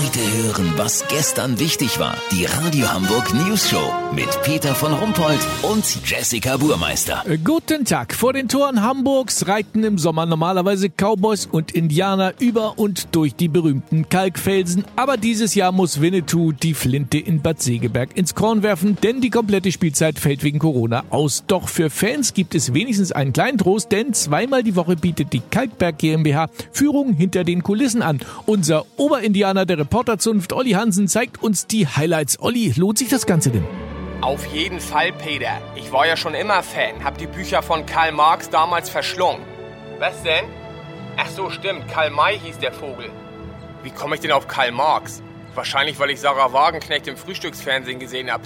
Heute hören, was gestern wichtig war. Die Radio Hamburg News Show mit Peter von Rumpold und Jessica Burmeister. Äh, Guten Tag. Vor den Toren Hamburgs reiten im Sommer normalerweise Cowboys und Indianer über und durch die berühmten Kalkfelsen. Aber dieses Jahr muss Winnetou die Flinte in Bad Segeberg ins Korn werfen, denn die komplette Spielzeit fällt wegen Corona aus. Doch für Fans gibt es wenigstens einen kleinen Trost, denn zweimal die Woche bietet die Kalkberg GmbH Führung hinter den Kulissen an. Unser Oberindianer der Reporterzunft Olli Hansen zeigt uns die Highlights. Olli, lohnt sich das Ganze denn? Auf jeden Fall, Peter. Ich war ja schon immer Fan, hab die Bücher von Karl Marx damals verschlungen. Was denn? Ach so, stimmt, Karl May hieß der Vogel. Wie komme ich denn auf Karl Marx? Wahrscheinlich, weil ich Sarah Wagenknecht im Frühstücksfernsehen gesehen hab.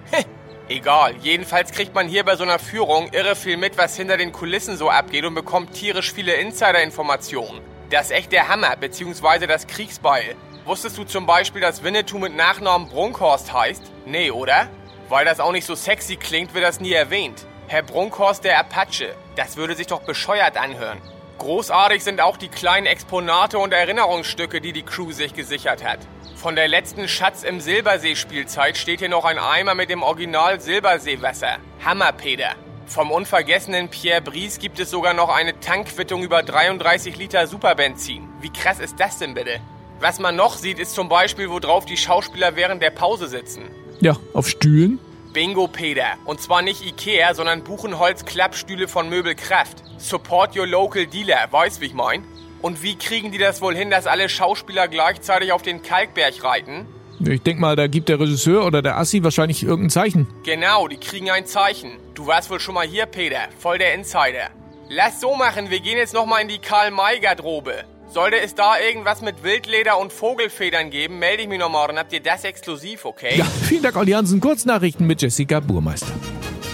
Egal, jedenfalls kriegt man hier bei so einer Führung irre viel mit, was hinter den Kulissen so abgeht und bekommt tierisch viele Insider-Informationen. Das ist echt der Hammer, beziehungsweise das Kriegsbeil. Wusstest du zum Beispiel, dass Winnetou mit Nachnamen Brunkhorst heißt? Nee, oder? Weil das auch nicht so sexy klingt, wird das nie erwähnt. Herr Brunkhorst der Apache. Das würde sich doch bescheuert anhören. Großartig sind auch die kleinen Exponate und Erinnerungsstücke, die die Crew sich gesichert hat. Von der letzten Schatz im Silbersee-Spielzeit steht hier noch ein Eimer mit dem Original Silberseewasser. Hammerpeter. Vom unvergessenen Pierre Brice gibt es sogar noch eine Tankquittung über 33 Liter Superbenzin. Wie krass ist das denn bitte? Was man noch sieht, ist zum Beispiel, worauf die Schauspieler während der Pause sitzen. Ja, auf Stühlen. Bingo, Peter. Und zwar nicht Ikea, sondern Buchenholz-Klappstühle von Möbelkraft. Support your local dealer, weißt wie ich mein? Und wie kriegen die das wohl hin, dass alle Schauspieler gleichzeitig auf den Kalkberg reiten? Ich denk mal, da gibt der Regisseur oder der Assi wahrscheinlich irgendein Zeichen. Genau, die kriegen ein Zeichen. Du warst wohl schon mal hier, Peter. Voll der Insider. Lass so machen, wir gehen jetzt nochmal in die Karl-May-Garderobe. Sollte es da irgendwas mit Wildleder und Vogelfedern geben, melde ich mich noch morgen. Habt ihr das exklusiv, okay? Ja, vielen Dank, Olli Hansen. Kurznachrichten mit Jessica Burmeister.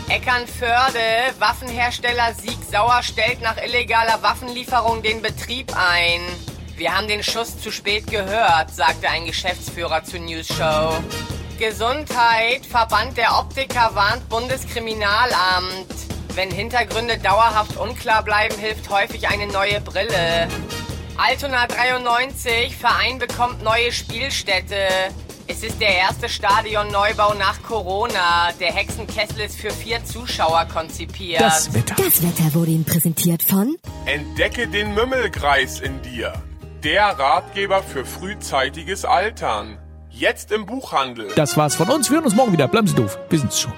Eckernförde, Waffenhersteller Sieg Sauer stellt nach illegaler Waffenlieferung den Betrieb ein. Wir haben den Schuss zu spät gehört, sagte ein Geschäftsführer zur News Show. Gesundheit, Verband der Optiker warnt Bundeskriminalamt. Wenn Hintergründe dauerhaft unklar bleiben, hilft häufig eine neue Brille. Altona 93, Verein bekommt neue Spielstätte. Es ist der erste Stadionneubau nach Corona. Der Hexenkessel ist für vier Zuschauer konzipiert. Das Wetter. Das Wetter wurde Ihnen präsentiert von Entdecke den Mümmelkreis in dir. Der Ratgeber für frühzeitiges Altern. Jetzt im Buchhandel. Das war's von uns. Wir hören uns morgen wieder. Bleiben Sie doof. Wir sind's schon.